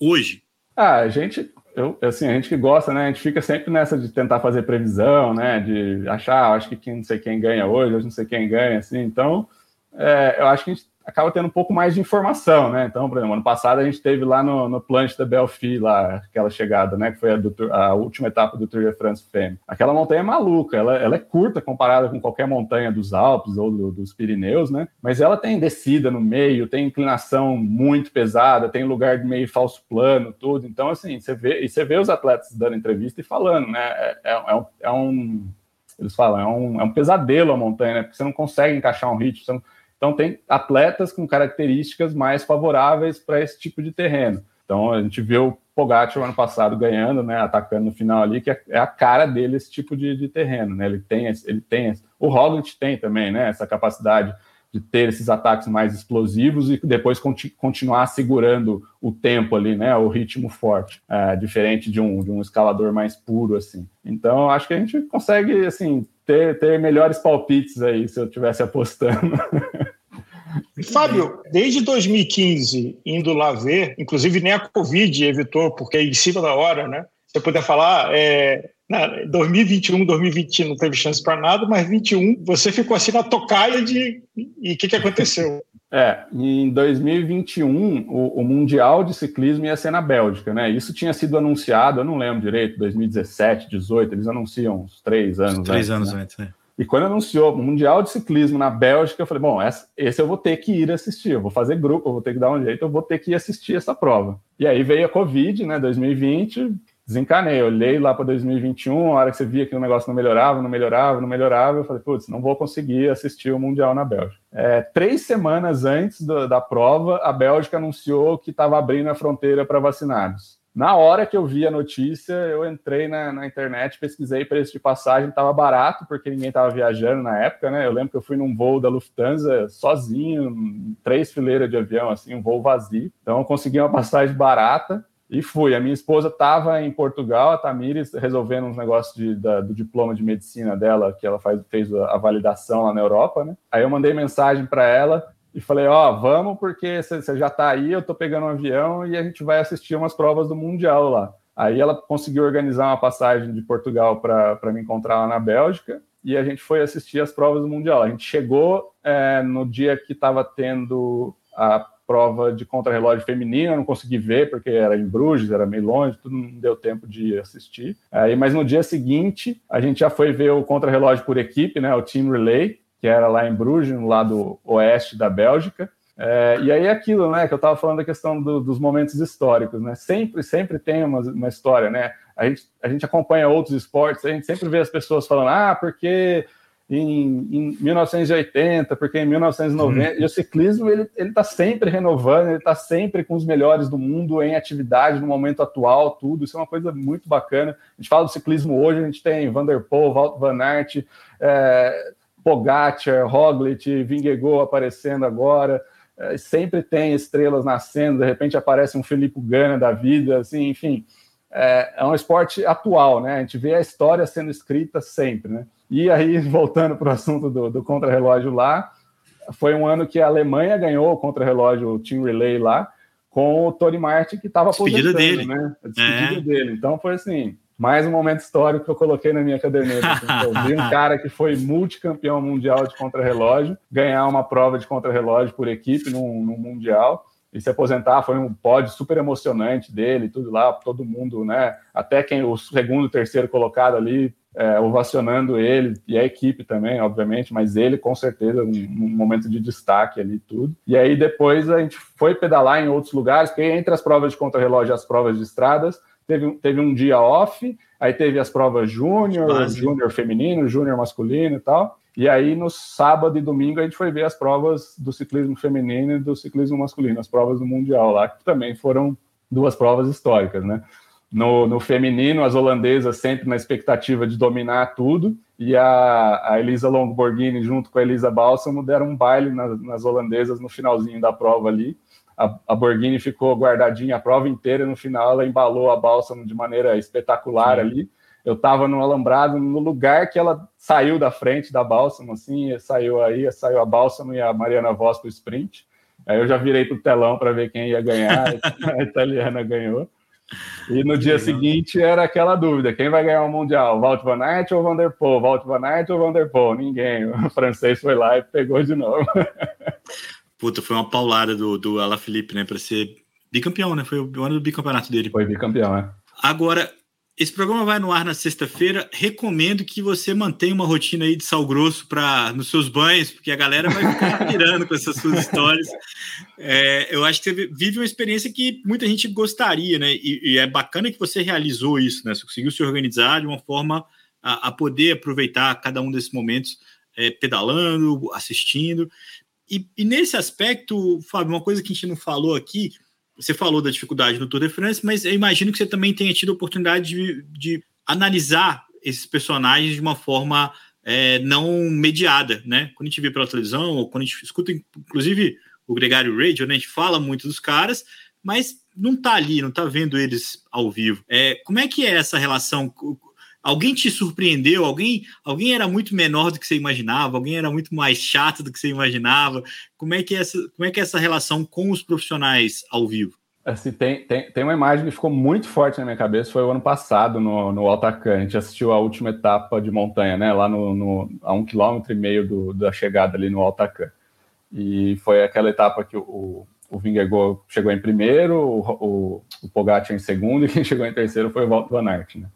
hoje? Ah, a gente, eu, assim, a gente que gosta, né? A gente fica sempre nessa de tentar fazer previsão, né? De achar, ah, acho que quem, não sei quem ganha hoje, hoje não sei quem ganha, assim. Então, é, eu acho que a gente acaba tendo um pouco mais de informação, né? Então, por exemplo, ano passado a gente teve lá no, no Planche da Belfi, lá, aquela chegada, né? Que foi a, do, a última etapa do Tour de France Femme. Aquela montanha é maluca, ela, ela, é curta comparada com qualquer montanha dos Alpes ou do, dos Pirineus, né? Mas ela tem descida no meio, tem inclinação muito pesada, tem lugar de meio falso plano, tudo. Então, assim, você vê, e você vê os atletas dando entrevista e falando, né? É, é, é um, é um eles falam, é um, é um pesadelo a montanha, né? Porque você não consegue encaixar um ritmo, você não, então, tem atletas com características mais favoráveis para esse tipo de terreno. Então, a gente viu o Pogacar ano passado ganhando, né, atacando no final ali, que é, é a cara dele esse tipo de, de terreno, né? Ele tem, ele tem, o Roglic tem também, né, essa capacidade de ter esses ataques mais explosivos e depois conti continuar segurando o tempo ali, né, o ritmo forte, é, diferente de um, de um escalador mais puro assim. Então acho que a gente consegue assim ter, ter melhores palpites aí se eu tivesse apostando. <laughs> Fábio, desde 2015 indo lá ver, inclusive nem a Covid evitou, porque é em cima da hora, né? Se eu puder falar, é, 2021, 2020 não teve chance para nada, mas 21 você ficou assim na tocaia de. E o que, que aconteceu? <laughs> É, em 2021, o, o, Mundial de Ciclismo ia ser na Bélgica, né? Isso tinha sido anunciado, eu não lembro direito, 2017, 18, eles anunciam uns três anos uns três antes. Três anos né? antes, né? E quando anunciou o Mundial de Ciclismo na Bélgica, eu falei, bom, esse eu vou ter que ir assistir, eu vou fazer grupo, eu vou ter que dar um jeito, eu vou ter que ir assistir essa prova. E aí veio a Covid, né, 2020, desencanei. Olhei lá para 2021, a hora que você via que o negócio não melhorava, não melhorava, não melhorava, eu falei, putz, não vou conseguir assistir o Mundial na Bélgica. É, três semanas antes do, da prova, a Bélgica anunciou que estava abrindo a fronteira para vacinados. Na hora que eu vi a notícia, eu entrei na, na internet, pesquisei preço de passagem, estava barato, porque ninguém estava viajando na época, né? Eu lembro que eu fui num voo da Lufthansa sozinho, três fileiras de avião, assim, um voo vazio. Então eu consegui uma passagem barata. E fui. A minha esposa estava em Portugal, a Tamires, resolvendo uns negócios de, da, do diploma de medicina dela, que ela faz, fez a, a validação lá na Europa, né? Aí eu mandei mensagem para ela e falei: Ó, oh, vamos, porque você já está aí, eu estou pegando um avião e a gente vai assistir umas provas do Mundial lá. Aí ela conseguiu organizar uma passagem de Portugal para me encontrar lá na Bélgica e a gente foi assistir as provas do Mundial. A gente chegou é, no dia que estava tendo a prova de contrarrelógio feminino, eu não consegui ver porque era em Bruges, era meio longe, tudo não deu tempo de assistir. Aí, mas no dia seguinte, a gente já foi ver o contrarrelógio por equipe, né, o Team Relay, que era lá em Bruges, no lado oeste da Bélgica. É, e aí aquilo, né, que eu estava falando da questão do, dos momentos históricos, né? Sempre, sempre tem uma, uma história, né? A gente, a gente acompanha outros esportes, a gente sempre vê as pessoas falando, ah, porque em, em 1980, porque em 1990, uhum. e o ciclismo ele está sempre renovando, ele está sempre com os melhores do mundo em atividade no momento atual, tudo, isso é uma coisa muito bacana. A gente fala do ciclismo hoje, a gente tem Van der Poel, Van Aert, é, Pogacar, Roglic, Vingegaard aparecendo agora, é, sempre tem estrelas nascendo, de repente aparece um Felipe Gana da vida, assim, enfim, é, é um esporte atual, né? A gente vê a história sendo escrita sempre, né? E aí, <laughs> voltando para o assunto do, do contrarrelógio lá, foi um ano que a Alemanha ganhou o contrarrelógio Team Relay lá, com o Tony Martin, que estava aposentando, dele. né? A despedida é. dele. Então foi assim, mais um momento histórico que eu coloquei na minha caderneta. Assim, <laughs> eu vi um cara que foi multicampeão mundial de contrarrelógio, ganhar uma prova de contrarrelógio por equipe num, num mundial e se aposentar foi um pódio super emocionante dele, tudo lá, todo mundo, né? Até quem o segundo, terceiro colocado ali é, ovacionando ele e a equipe também, obviamente, mas ele com certeza um, um, momento de destaque ali tudo. E aí depois a gente foi pedalar em outros lugares, porque entre as provas de contrarrelógio e as provas de estradas teve, teve um dia off, aí teve as provas júnior, júnior feminino, júnior masculino e tal. E aí, no sábado e domingo, a gente foi ver as provas do ciclismo feminino e do ciclismo masculino, as provas do Mundial lá, que também foram duas provas históricas, né? No, no feminino, as holandesas sempre na expectativa de dominar tudo, e a, a Elisa Longborghini, junto com a Elisa Balsamo, deram um baile nas, nas holandesas no finalzinho da prova ali. A, a Borghini ficou guardadinha a prova inteira, no final ela embalou a Balsamo de maneira espetacular Sim. ali eu estava no alambrado, no lugar que ela saiu da frente da Bálsamo, assim, saiu aí, saiu a Bálsamo e a Mariana Voss para o sprint. Aí eu já virei para o telão para ver quem ia ganhar, <laughs> a italiana ganhou. E no dia seguinte era aquela dúvida: quem vai ganhar o Mundial? Walt Van Aert ou Van der Poel? Walt Van Aert ou Van der Poel? Ninguém. O francês foi lá e pegou de novo. <laughs> Puta, foi uma paulada do, do Alaphilippe, né? Para ser bicampeão, né? Foi o ano do bicampeonato dele. Foi bicampeão, né? Agora, esse programa vai no ar na sexta-feira. Recomendo que você mantenha uma rotina aí de sal grosso para nos seus banhos, porque a galera vai ficar <laughs> pirando com essas suas histórias. É, eu acho que você vive uma experiência que muita gente gostaria, né? E, e, é bacana que você realizou isso, né? Você conseguiu se organizar de uma forma a, a poder aproveitar cada um desses momentos é, pedalando, assistindo. E, e nesse aspecto, Fábio, uma coisa que a gente não falou aqui você falou da dificuldade no Tour de France, mas eu imagino que você também tenha tido a oportunidade de, de analisar esses personagens de uma forma é, não mediada, né? Quando a gente vê pela televisão, ou quando a gente escuta, inclusive, o Gregário Radio, né? A gente fala muito dos caras, mas não tá ali, não tá vendo eles ao vivo. É, como é que é essa relação? Alguém te surpreendeu? Alguém, alguém era muito menor do que você imaginava? Alguém era muito mais chato do que você imaginava? Como é que é essa, como é, que é essa relação com os profissionais ao vivo? Assim, tem, tem, tem uma imagem que ficou muito forte na minha cabeça, foi o ano passado no, no Altacan. A gente assistiu a última etapa de montanha, né? Lá no, no a um quilômetro e meio do, da chegada ali no Altacan. E foi aquela etapa que o, o Vingegaard chegou em primeiro, o, o, o Pogacar em segundo, e quem <laughs> chegou em terceiro foi o Walter Van Aert, né?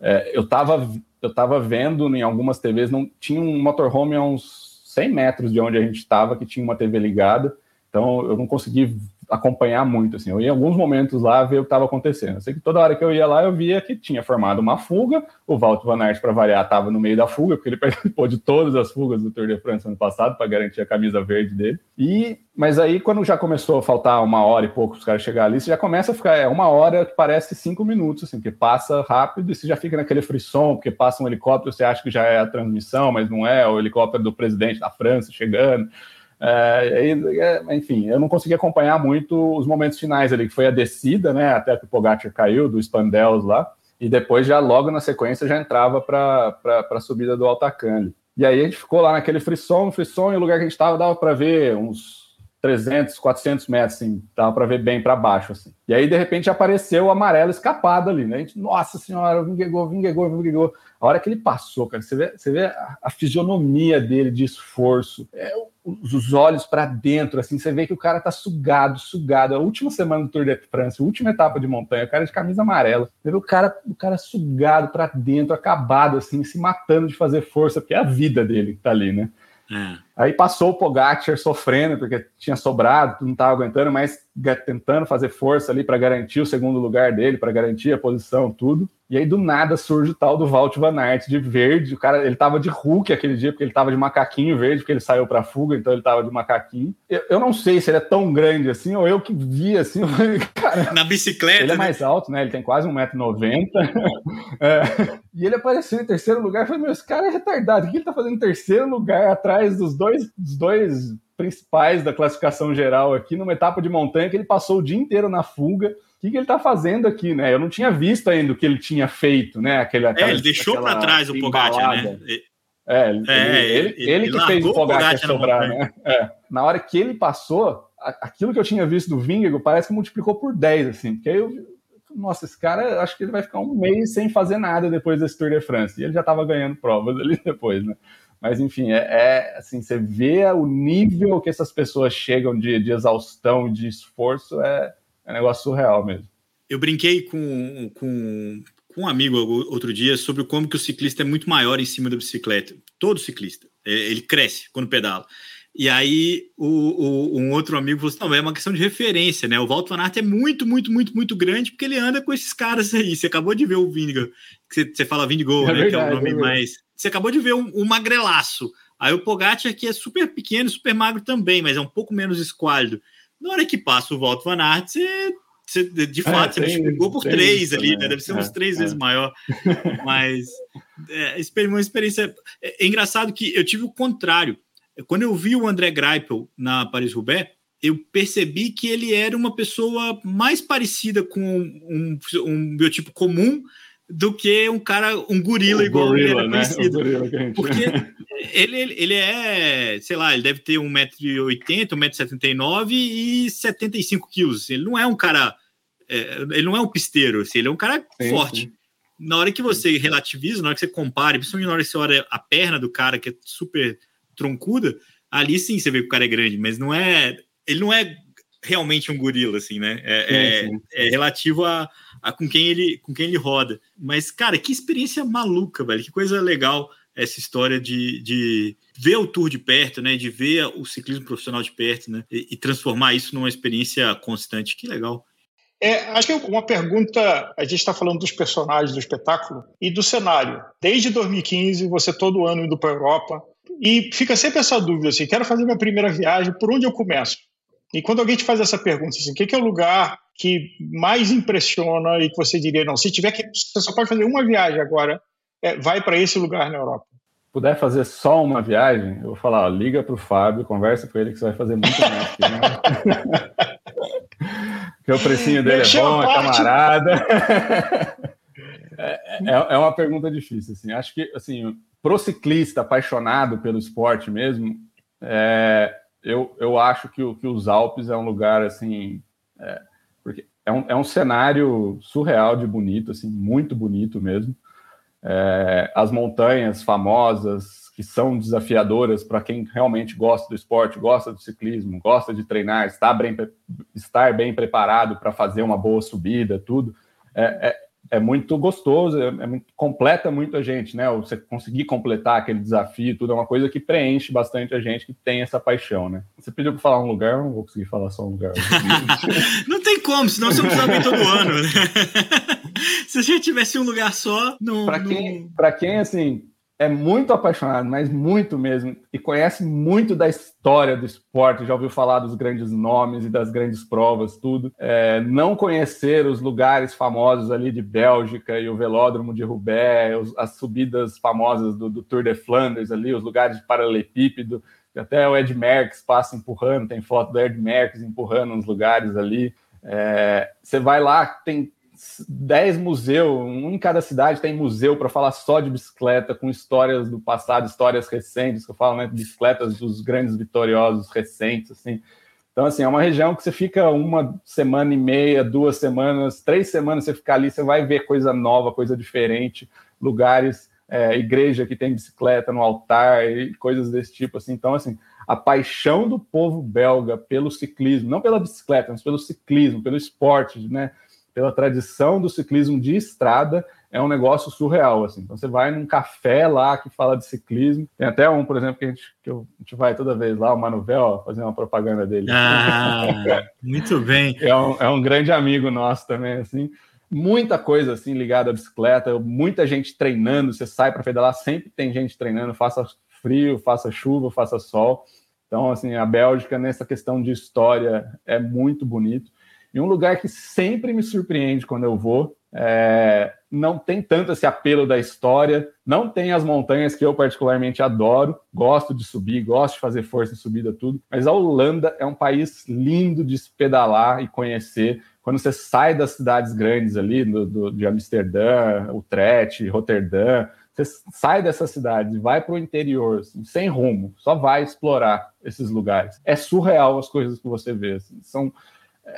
É, eu estava eu tava vendo em algumas TVs, não tinha um motorhome a uns 100 metros de onde a gente estava, que tinha uma TV ligada, então eu não consegui acompanhar muito, assim. Eu ia em alguns momentos lá ver o que estava acontecendo. Eu sei que toda hora que eu ia lá, eu via que tinha formado uma fuga. O Walter Van Aert, para variar, estava no meio da fuga, porque ele <laughs> participou de todas as fugas do Tour de France ano passado para garantir a camisa verde dele. E mas aí, quando já começou a faltar uma hora e pouco os caras chegar ali, você já começa a ficar, é uma hora que parece cinco minutos, assim, que passa rápido e você já fica naquele frisson, porque passa um helicóptero, você acha que já é a transmissão, mas não é, o helicóptero do presidente da França chegando. É, é, enfim, eu não consegui acompanhar muito os momentos finais ali, que foi a descida, né, até que o Pogacar caiu do Spandels lá, e depois já logo na sequência já entrava para a subida do Altacan. E aí a gente ficou lá naquele frisson, frisson, e o lugar que a gente estava dava para ver uns 300, 400 metros, assim, dava para ver bem para baixo, assim. E aí, de repente, apareceu o amarelo escapado ali, né? A gente, nossa senhora, vingegou, vingegou, vingegou. A hora que ele passou, cara, você vê, você vê a, a fisionomia dele de esforço, é, os olhos para dentro, assim, você vê que o cara tá sugado, sugado. A última semana do Tour de France, a última etapa de montanha, o cara de camisa amarela. Você vê o cara, o cara sugado para dentro, acabado, assim, se matando de fazer força, porque é a vida dele que tá ali, né? É. Aí passou o Pogacar sofrendo, porque tinha sobrado, não estava aguentando, mas tentando fazer força ali para garantir o segundo lugar dele, para garantir a posição, tudo. E aí do nada surge o tal do Walt Van Aert de verde. O cara, ele tava de Hulk aquele dia, porque ele tava de macaquinho verde, porque ele saiu para fuga, então ele tava de macaquinho. Eu, eu, não sei se ele é tão grande assim, ou eu que vi assim, <laughs> cara. Na bicicleta. Ele é né? mais alto, né? Ele tem quase 1,90m. <laughs> é. E ele apareceu em terceiro lugar. Eu falei, meu, esse cara é retardado. O que ele tá fazendo em terceiro lugar atrás dos dois, dos dois principais da classificação geral aqui, numa etapa de montanha que ele passou o dia inteiro na fuga. O que, que ele está fazendo aqui, né? Eu não tinha visto ainda o que ele tinha feito, né? Aquele, aquela, é, ele deixou para trás o Pogacar, né? É, ele, é, ele, ele, ele que fez o Pogacar sobrar, né? É. Na hora que ele passou, aquilo que eu tinha visto do Vingegaard parece que multiplicou por 10, assim, porque aí eu nossa, esse cara, acho que ele vai ficar um mês sem fazer nada depois desse Tour de France. E ele já estava ganhando provas ali <laughs> depois, né? Mas, enfim, é, é, assim, você vê o nível que essas pessoas chegam de, de exaustão, de esforço, é, é um negócio surreal mesmo. Eu brinquei com, com, com um amigo outro dia sobre como que o ciclista é muito maior em cima da bicicleta. Todo ciclista. É, ele cresce quando pedala. E aí o, o, um outro amigo falou assim, não, é uma questão de referência, né? O Walter Van Aert é muito, muito, muito, muito grande porque ele anda com esses caras aí. Você acabou de ver o Vindigo, que você, você fala Vindigo, é né? Verdade, que é o nome é mais você acabou de ver um, um magrelaço. Aí o Pogacar aqui é super pequeno, super magro também, mas é um pouco menos esquálido. Na hora que passa o Walter Van Aert, você, você de é, fato, é, você multiplicou por três ali, né? Deve ser uns é, três é. vezes maior. <laughs> Mas é, uma experiência... É, é, engraçado que eu tive o contrário. Quando eu vi o André Greipel na Paris-Roubaix, eu percebi que ele era uma pessoa mais parecida com um, um biotipo comum do que um cara, um gorila o igual gorila, ele né? conhecido. Porque ele, ele é, sei lá, ele deve ter 1,80m, 1,79m e 75 quilos. Ele não é um cara, é, ele não é um pisteiro, assim, ele é um cara sim, forte. Sim. Na hora que você relativiza, na hora que você compara, principalmente na hora que você olha a perna do cara, que é super troncuda, ali sim você vê que o cara é grande, mas não é. Ele não é realmente um gorila, assim, né? É, é, é relativo a, a, com, quem ele, com quem ele roda. Mas, cara, que experiência maluca, velho. Que coisa legal essa história de, de ver o tour de perto, né? De ver o ciclismo profissional de perto, né? E, e transformar isso numa experiência constante. Que legal. É, acho que uma pergunta, a gente está falando dos personagens do espetáculo e do cenário. Desde 2015, você todo ano indo para a Europa, e fica sempre essa dúvida, assim, quero fazer minha primeira viagem, por onde eu começo? E quando alguém te faz essa pergunta, assim, o que é o lugar que mais impressiona e que você diria, não, se tiver que, você só pode fazer uma viagem agora, é, vai para esse lugar na Europa? Puder fazer só uma viagem, eu vou falar, ó, liga para o Fábio, conversa com ele que você vai fazer muito mais. Né? Porque <laughs> o precinho dele é bom, é camarada. <laughs> É, é, é, uma pergunta difícil, assim. Acho que, assim, pro ciclista apaixonado pelo esporte mesmo, é, eu, eu acho que, que os Alpes é um lugar, assim, é, é um, é um cenário surreal de bonito, assim, muito bonito mesmo. É, as montanhas famosas, que são desafiadoras para quem realmente gosta do esporte, gosta do ciclismo, gosta de treinar, está bem, estar bem preparado para fazer uma boa subida, tudo. É, é, muito gostoso, é, é muito, completa muito a gente, né? Você conseguir completar aquele desafio, tudo é uma coisa que preenche bastante a gente que tem essa paixão, né? Você pediu para falar um lugar, eu não vou conseguir falar só um lugar. <laughs> não tem como, senão você não sabe todo ano, né? <laughs> Se a gente tivesse um lugar só, não. Para quem, não... quem assim é muito apaixonado, mas muito mesmo, e conhece muito da história do esporte, já ouviu falar dos grandes nomes e das grandes provas, tudo. É, não conhecer os lugares famosos ali de Bélgica e o velódromo de Roubaix, as subidas famosas do, do Tour de Flandres ali, os lugares de paralelepípedo, até o Ed Merckx passa empurrando, tem foto do Ed Merckx empurrando uns lugares ali. É, você vai lá, tem 10 museus, um em cada cidade tem museu para falar só de bicicleta, com histórias do passado, histórias recentes, que eu falo, né, bicicletas dos grandes vitoriosos recentes, assim. Então, assim, é uma região que você fica uma semana e meia, duas semanas, três semanas, você ficar ali, você vai ver coisa nova, coisa diferente, lugares, é, igreja que tem bicicleta no altar e coisas desse tipo, assim. Então, assim, a paixão do povo belga pelo ciclismo, não pela bicicleta, mas pelo ciclismo, pelo esporte, né? Pela tradição do ciclismo de estrada, é um negócio surreal, assim. Então você vai num café lá que fala de ciclismo, tem até um, por exemplo, que a gente, que a gente vai toda vez lá, o Manuvel, fazer uma propaganda dele. Ah, <laughs> muito bem. É um, é um grande amigo nosso também, assim. Muita coisa assim ligada à bicicleta, muita gente treinando, você sai para pedalar, sempre tem gente treinando, faça frio, faça chuva, faça sol. Então, assim, a Bélgica, nessa questão de história, é muito bonito. E um lugar que sempre me surpreende quando eu vou, é, não tem tanto esse apelo da história, não tem as montanhas que eu particularmente adoro, gosto de subir, gosto de fazer força em subida, tudo, mas a Holanda é um país lindo de se pedalar e conhecer. Quando você sai das cidades grandes ali, do, do de Amsterdã, Utrecht, Roterdã, você sai dessas cidades e vai para o interior, assim, sem rumo, só vai explorar esses lugares. É surreal as coisas que você vê. Assim, são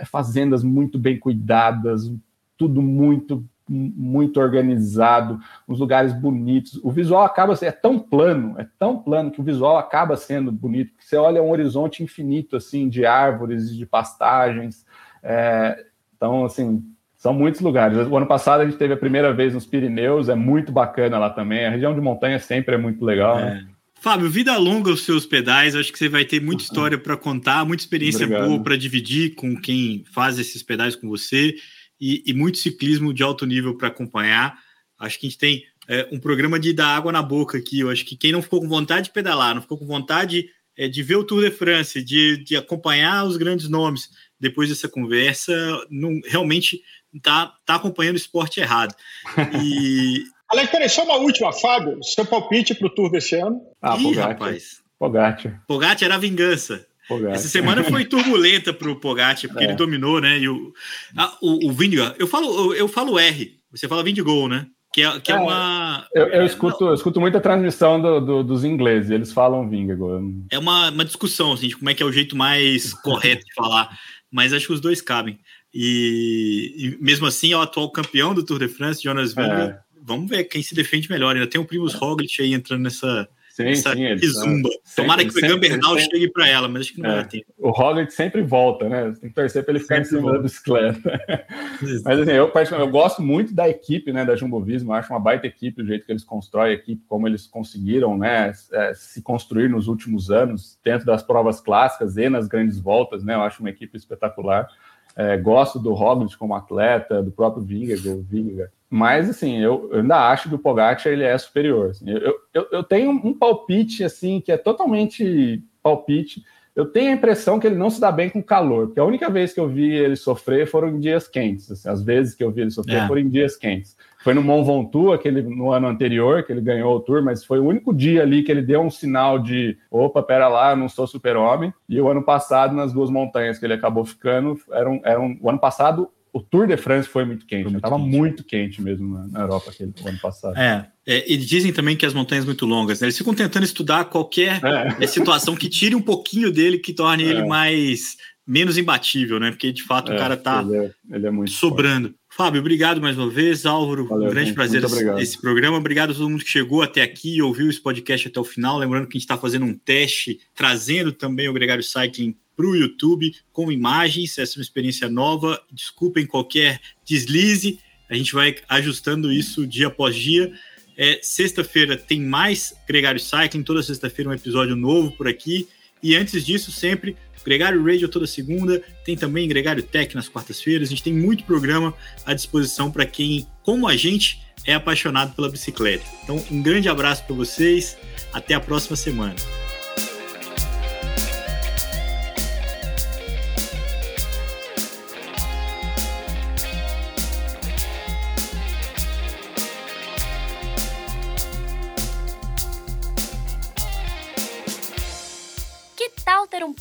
fazendas muito bem cuidadas, tudo muito muito organizado, uns lugares bonitos. O visual acaba sendo é tão plano, é tão plano que o visual acaba sendo bonito. Você olha um horizonte infinito assim de árvores e de pastagens. É, então, assim, são muitos lugares. O ano passado a gente teve a primeira vez nos Pirineus, é muito bacana lá também. A região de montanha sempre é muito legal. Né? É. Né? Fábio, vida longa os seus pedais. Acho que você vai ter muita história para contar, muita experiência Obrigado. boa para dividir com quem faz esses pedais com você e, e muito ciclismo de alto nível para acompanhar. Acho que a gente tem é, um programa de dar água na boca aqui. Eu acho que quem não ficou com vontade de pedalar, não ficou com vontade é, de ver o Tour de France, de, de acompanhar os grandes nomes depois dessa conversa, não, realmente está tá acompanhando o esporte errado. <laughs> E, Alex, peraí, só uma última, Fábio. Seu palpite para o Tour desse ano? Ah, Ih, Pogacar. rapaz. Pogacar. Pogacar era a vingança. Pogacar. Essa semana foi turbulenta para o Pogacar, porque é. ele dominou, né? E o, ah, o, o Vindiga, eu falo, eu falo R, você fala Vindigol, né? Que é, que é, é uma. Eu, eu escuto, eu escuto muita transmissão do, do, dos ingleses, eles falam Vindigo. É uma, uma discussão, assim, de como é que é o jeito mais <laughs> correto de falar, mas acho que os dois cabem. E, e mesmo assim, é o atual campeão do Tour de France, Jonas Vingegaard, é vamos ver quem se defende melhor. Ainda tem o Primus Roglic aí entrando nessa, sim, nessa sim, zumba. Tomara que o Egan Bernal chegue para ela, mas acho que não é, vai ter. O Roglic sempre volta, né? Você tem que torcer para ele ficar sempre em cima volta. da bicicleta. mas assim, eu, eu gosto muito da equipe, né, da Jumbo Visma. Acho uma baita equipe, o jeito que eles constroem a equipe, como eles conseguiram, né, é, se construir nos últimos anos, dentro das provas clássicas e nas grandes voltas, né? Eu acho uma equipe espetacular. É, gosto do Roglic como atleta, do próprio Vingegaard, Vingegaard. Mas, assim, eu, eu, ainda acho que o Pogacar ele é superior. Assim. Eu, eu, eu tenho um palpite, assim, que é totalmente palpite, Eu tenho a impressão que ele não se dá bem com calor, porque a única vez que eu vi ele sofrer foram em dias quentes. Assim, as vezes que eu vi ele sofrer é. foram em dias quentes. Foi no Mont Ventoux, aquele, no ano anterior, que ele ganhou o Tour, mas foi o único dia ali que ele deu um sinal de opa, pera lá, eu não sou super-homem. E o ano passado, nas duas montanhas que ele acabou ficando, eram, eram, o ano passado o Tour de France foi muito quente, estava muito, muito, quente mesmo na, na Europa aquele ano passado. É, é, e dizem também que as montanhas muito longas, né? Eles ficam tentando estudar qualquer é. <laughs> situação que tire um pouquinho dele, que torne é. ele mais menos imbatível, né? Porque de fato o é, cara tá ele é, ele é sobrando. Forte. Fábio, obrigado mais uma vez. Álvaro, Valeu, um grande gente, prazer esse, esse, programa. Obrigado a todo mundo que chegou até aqui e ouviu esse podcast até o final. Lembrando que a gente está fazendo um teste, trazendo também o Gregário Cycling para o YouTube com imagens. Essa é uma experiência nova. Desculpem qualquer deslize. A gente vai ajustando isso dia após dia. É, sexta-feira tem mais Gregário Cycling. Toda sexta-feira um episódio novo por aqui. E antes disso, sempre Gregário Radio toda segunda, tem também Gregário Tech nas quartas-feiras. A gente tem muito programa à disposição para quem, como a gente, é apaixonado pela bicicleta. Então, um grande abraço para vocês, até a próxima semana.